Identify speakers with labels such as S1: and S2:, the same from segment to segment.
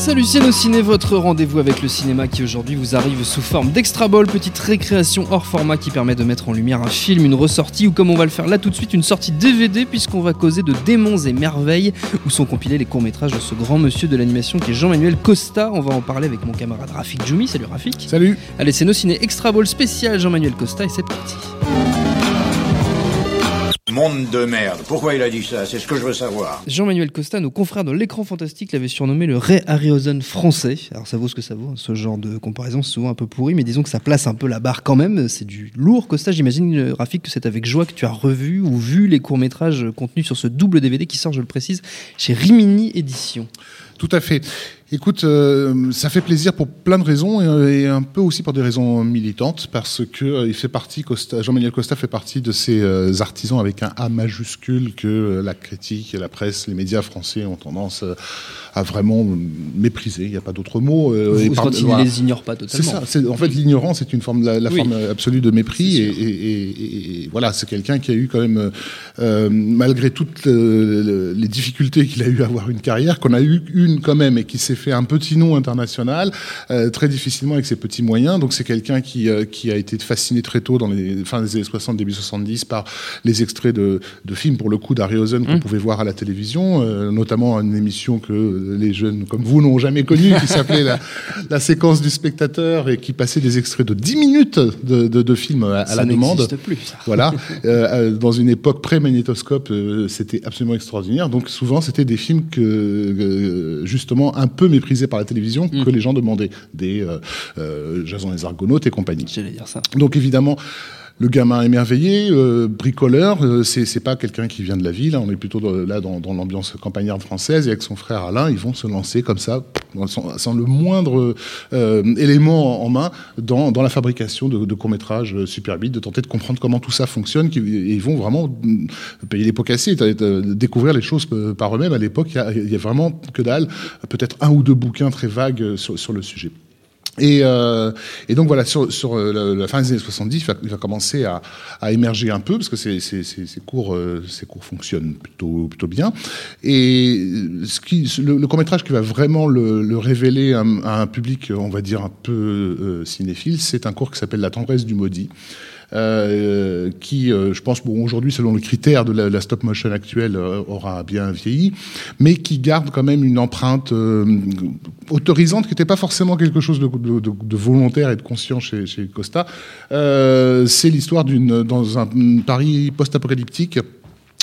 S1: Salut Ciné, votre rendez-vous avec le cinéma qui aujourd'hui vous arrive sous forme d'extra ball, petite récréation hors format qui permet de mettre en lumière un film, une ressortie ou comme on va le faire là tout de suite une sortie DVD puisqu'on va causer de démons et merveilles où sont compilés les courts-métrages de ce grand monsieur de l'animation qui est Jean-Manuel Costa. On va en parler avec mon camarade Rafik Djoumi. Salut Rafik.
S2: Salut.
S1: Allez, c'est nos ciné extra ball spécial Jean-Manuel Costa et c'est parti.
S3: Monde de merde. Pourquoi il a dit ça? C'est ce que je veux savoir.
S1: Jean-Manuel Costa, nos confrères de l'écran fantastique l'avaient surnommé le Ray Harryhausen français. Alors ça vaut ce que ça vaut, hein. ce genre de comparaison c'est souvent un peu pourri, mais disons que ça place un peu la barre quand même. C'est du lourd. Costa, j'imagine, euh, Rafik, que c'est avec joie que tu as revu ou vu les courts-métrages contenus sur ce double DVD qui sort, je le précise, chez Rimini Édition.
S2: Tout à fait. Écoute, euh, ça fait plaisir pour plein de raisons et, un peu aussi pour des raisons militantes parce que euh, il fait partie, Jean-Manuel Costa fait partie de ces euh, artisans avec un A majuscule que la critique, la presse, les médias français ont tendance à vraiment mépriser. Il n'y a pas d'autre mot.
S1: et par, il ne les ignore pas totalement.
S2: C'est ça. En fait, l'ignorance est une forme, la, forme absolue de mépris et, et, voilà, c'est quelqu'un qui a eu quand même, malgré toutes les difficultés qu'il a eu à avoir une carrière, qu'on a eu une quand même et qui s'est fait un petit nom international, euh, très difficilement avec ses petits moyens. Donc c'est quelqu'un qui, euh, qui a été fasciné très tôt dans les fins des années 60, début 70 par les extraits de, de films, pour le coup, d'Harryhausen qu'on mmh. pouvait voir à la télévision, euh, notamment une émission que les jeunes comme vous n'ont jamais connue, qui s'appelait la, la, séquence du spectateur et qui passait des extraits de 10 minutes de, de, de films à, la demande.
S1: Plus, ça.
S2: Voilà, dans une époque pré-magnétoscope, c'était absolument extraordinaire. Donc souvent, c'était des films que justement un peu méprisés par la télévision mm. que les gens demandaient, des euh, euh, Jason les Argonautes et compagnie.
S1: J'allais dire ça.
S2: Donc évidemment, le gamin émerveillé, euh, bricoleur, euh, c'est pas quelqu'un qui vient de la ville. Hein. on est plutôt là dans, l'ambiance campagnarde française. Et avec son frère Alain, ils vont se lancer comme ça, sans, le moindre euh, élément en, main, dans, la fabrication de, de courts métrages super de tenter de comprendre comment tout ça fonctionne. et ils vont vraiment mm, payer les pots cassés, découvrir les choses par eux-mêmes. À l'époque, il y, a vraiment que dalle, peut-être un ou deux bouquins très vagues sur le sujet. Et, euh, et, donc voilà, sur, euh, la, fin des années 70, il va, il va commencer à, émerger un peu parce que ces, cours, euh, ces cours fonctionnent plutôt, plutôt bien. Et le, le court métrage qui va vraiment le, le révéler à, un public, on va dire un peu cinéphile, c'est un cours qui s'appelle La tendresse du maudit. Euh, qui, euh, je pense, bon, aujourd'hui, selon les critères de la, stop motion actuelle, euh, aura bien vieilli, mais qui garde quand même une empreinte autorisante, qui n'était pas forcément quelque chose de, de, de, volontaire et de conscient chez, chez Costa. C'est l'histoire d'une dans un Paris post-apocalyptique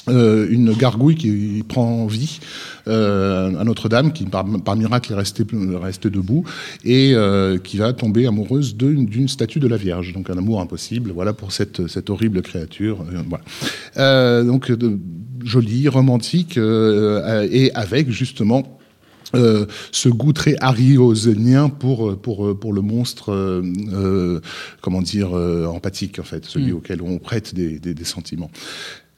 S2: euh, une gargouille qui prend vie euh, à Notre-Dame, qui par, par, miracle est restée reste debout, et euh, qui va tomber amoureuse d'une statue de la Vierge. Donc un amour impossible, voilà pour cette, cette horrible créature. Euh, voilà. Euh, donc jolie, romantique, et avec justement euh, ce goût très harryhausenien pour pour pour le monstre euh, comment dire empathique en fait celui mm. auquel on prête des, des, des sentiments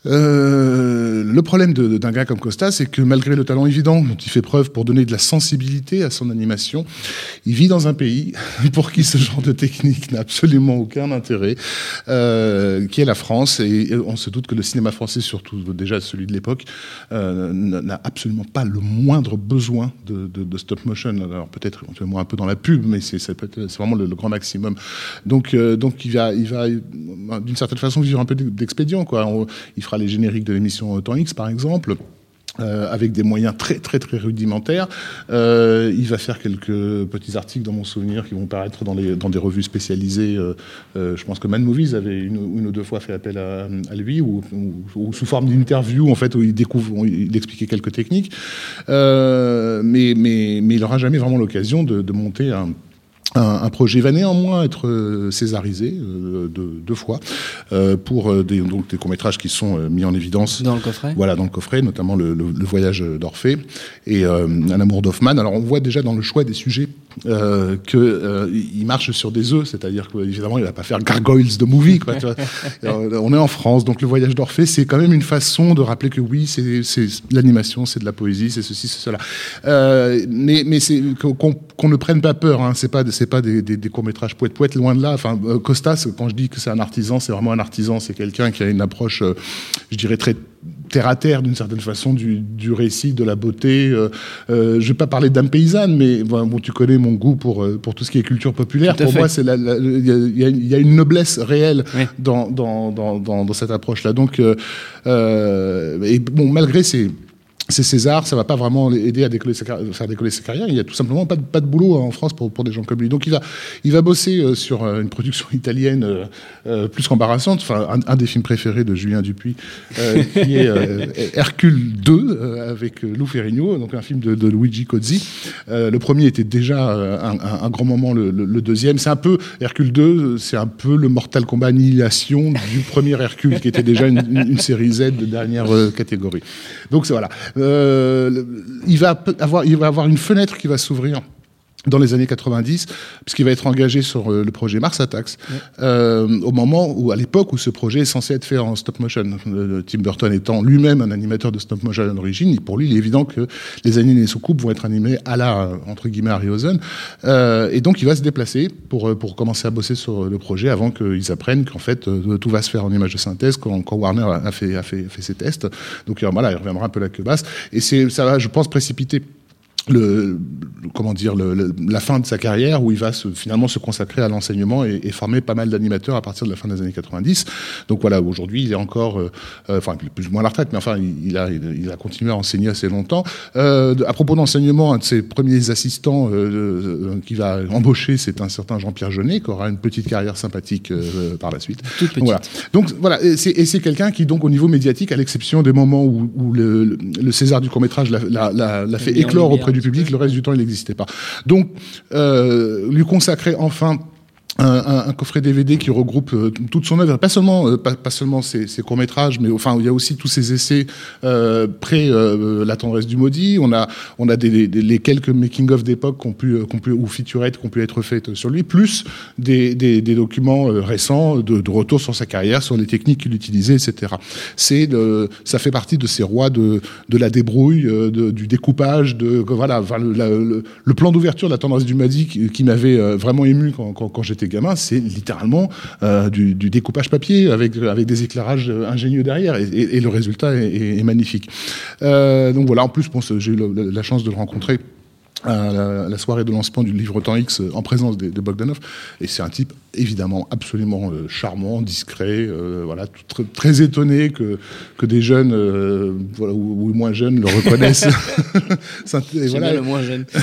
S2: euh, le problème d'un gars comme Costa, c'est que malgré le talent évident dont il fait preuve pour donner de la sensibilité à son animation, il vit dans un pays pour qui ce genre de technique n'a absolument aucun intérêt, euh, qui est la France. Et on se doute que le cinéma français, surtout déjà celui de l'époque, euh, n'a absolument pas le moindre besoin de, stop motion. Alors peut-être éventuellement un peu dans la pub, mais c'est vraiment le, grand maximum. Donc, donc il va, il va d'une certaine façon vivre un peu d'expédient. Fera les génériques de l'émission Temps X, par exemple. Euh, avec des moyens très très très rudimentaires. Euh, il va faire quelques petits articles dans mon souvenir qui vont paraître dans, les, dans des revues spécialisées. Euh, je pense que Man Movies avait une, ou deux fois fait appel à, lui, ou, ou, ou, sous forme d'interview en fait où il découvre, il expliquait quelques techniques. Mais, mais, mais il n'aura jamais vraiment l'occasion de, de monter un un, un, projet va néanmoins être euh, césarisé euh, deux, deux, fois euh, pour euh, des, donc des courts-métrages qui sont euh, mis en évidence.
S1: Dans le coffret?
S2: Voilà, dans le coffret, notamment le, le, le voyage d'Orphée et Un amour d'Hoffmann. Alors on voit déjà dans le choix des sujets euh, que euh, marche sur des œufs, c'est-à-dire qu'évidemment il va pas faire gargoyles de movie. Quoi, tu vois. Euh, on est en France, donc le voyage d'Orphée, c'est quand même une façon de rappeler que oui, c'est l'animation, c'est de la poésie, c'est ceci, c'est cela. Euh, mais qu'on ne prenne pas peur. Hein, c'est pas pas des, des, des courts métrages poète poète loin de là. Enfin Costas, quand je dis que c'est un artisan, c'est vraiment un artisan, c'est quelqu'un qui a une approche, je dirais très terre à terre d'une certaine façon du, du récit, de la beauté. Euh, euh, je vais pas parler d'âme paysanne, mais bon, bon, tu connais mon goût pour euh, pour tout ce qui est culture populaire. Pour
S1: fait.
S2: moi, c'est il y, a- y y une noblesse réelle
S1: Oui.
S2: dans dans dans cette approche-là. Donc, euh, et bon, malgré ces ces Césars, ça va pas vraiment aider à décoller sa, faire décoller sa carrière. Il y a tout simplement pas de, pas de boulot en France pour, pour des gens comme lui. Donc il va, il va bosser euh, sur euh, une production italienne euh, plus qu'embarrassante. Enfin, un, un des films préférés de Julien Dupuis, euh, qui est euh, Hercule 2 euh, avec Lou Ferrigno, donc un film de, de Luigi Cozzi. Le premier était déjà un, un- un grand moment. Le, le- le deuxième, c'est un peu Hercule 2, euh, c'est un peu le Mortal Kombat Annihilation du premier Hercule, qui était déjà une, une- série Z de dernière catégorie. Donc voilà. Euh, il va avoir, il va avoir une fenêtre qui va s'ouvrir dans les années 90, puisqu'il va être engagé sur euh, le projet Mars Attacks, euh, au moment où, à l'époque où ce projet est censé être fait en stop motion. Tim Burton étant lui-même un animateur de stop motion à l'origine, pour lui, il est évident que les animés sous coupe vont être animés à la, entre guillemets, Harryhausen. Euh, et donc, il va se déplacer pour, euh, pour commencer à bosser sur le projet avant qu'ils apprennent qu'en fait, euh, tout va se faire en image de synthèse quand, quand Warner a fait, a, fait, a fait ses tests. Donc, voilà, il reviendra un peu la queue basse. Et c'est, ça va, je pense, précipiter le, comment dire le, le- la fin de sa carrière où il va se, finalement se consacrer à l'enseignement et, et former pas mal d'animateurs à partir de la fin des années 90. Donc voilà, aujourd'hui il est encore, euh, euh, enfin plus ou moins à la retraite, mais enfin il, a il, il a continué à enseigner assez longtemps. Euh, à propos d'enseignement, un de ses premiers assistants euh, euh, qui va embaucher, c'est un certain Jean-Pierre Jeunet qui aura une petite carrière sympathique par la suite.
S1: Toute petite.
S2: Voilà. Donc voilà, et c'est, quelqu'un qui donc au niveau médiatique, à l'exception des moments où, où le, le- César du court métrage l'a, fait éclore auprès
S4: un
S2: public, le reste du temps il n'existait pas. Donc euh, lui consacrer enfin un, coffret DVD qui regroupe euh, toute son œuvre, pas seulement euh, pas, seulement ses, courts métrages, mais enfin il y a aussi tous ses essais euh, près euh, la tendresse du maudit. On a on a les quelques making of d'époque qu'on pu, qu'on pu ou featurettes qu'on pu être faites sur lui, plus des, documents récents de, retour sur sa carrière, sur les techniques qu'il utilisait, etc. C'est ça fait partie de ces rois de, de la débrouille, du découpage, de voilà, le, la- le- le plan d'ouverture de la tendresse du maudit qui, m'avait vraiment ému quand, quand, quand j'étais gamin, c'est littéralement euh, du, du découpage papier avec avec des éclairages euh, ingénieux derrière et, et- et le résultat est, magnifique. Euh, donc voilà, en plus, bon, j'ai eu la chance de le rencontrer à la, soirée de lancement du livre Temps X en présence de, de Bogdanov. Et c'est un type évidemment absolument euh, charmant, discret, euh, voilà, tout très, très étonné que, que des jeunes euh, voilà, ou, ou moins jeunes le reconnaissent. Voilà,
S1: le moins jeune.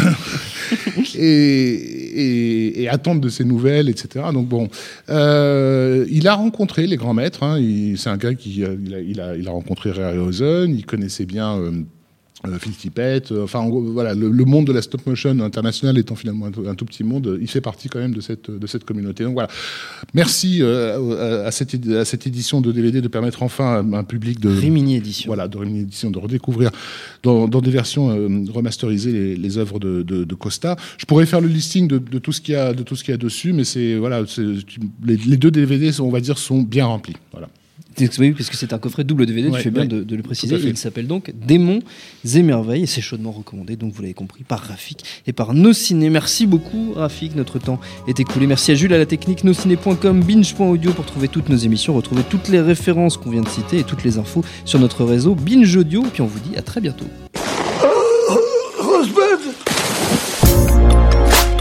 S2: et, et, et attendre de ses nouvelles, etc. Donc bon, euh, il a rencontré les grands maîtres. Hein, c'est un gars qui euh, il a, il a, il a rencontré Ray Harryhausen, il connaissait bien. Euh, Phil Tippett, euh, enfin en gros, voilà, le, le monde de la stop motion international étant finalement un, tout- un tout petit monde, euh, il fait partie quand même de cette de cette communauté. Donc voilà, merci euh, à, à cette à cette édition de DVD de permettre enfin à un public de
S1: Rimini Édition.
S2: voilà, de Rimini Édition, de redécouvrir dans, dans des versions euh, remasterisées les, les œuvres de, de, de Costa. Je pourrais faire le listing de, de tout ce qu'il y a, de tout ce qu'il y a dessus, mais c'est voilà, les, les deux DVD, sont, on va dire, sont bien remplis. Voilà.
S1: Oui, parce que c'est un coffret double DVD,
S2: Ouais,
S1: tu fais bien
S2: ouais.
S1: de, de le préciser. Il s'appelle donc Démons et Merveilles et c'est chaudement recommandé, donc vous l'avez compris, par Rafik et par Nos Ciné. Merci beaucoup Rafik, notre temps est écoulé. Merci à Jules à la technique, nosciné.com, binge.audio pour trouver toutes nos émissions, retrouver toutes les références qu'on vient de citer et toutes les infos sur notre réseau Binge Audio. Et puis on vous dit à très bientôt.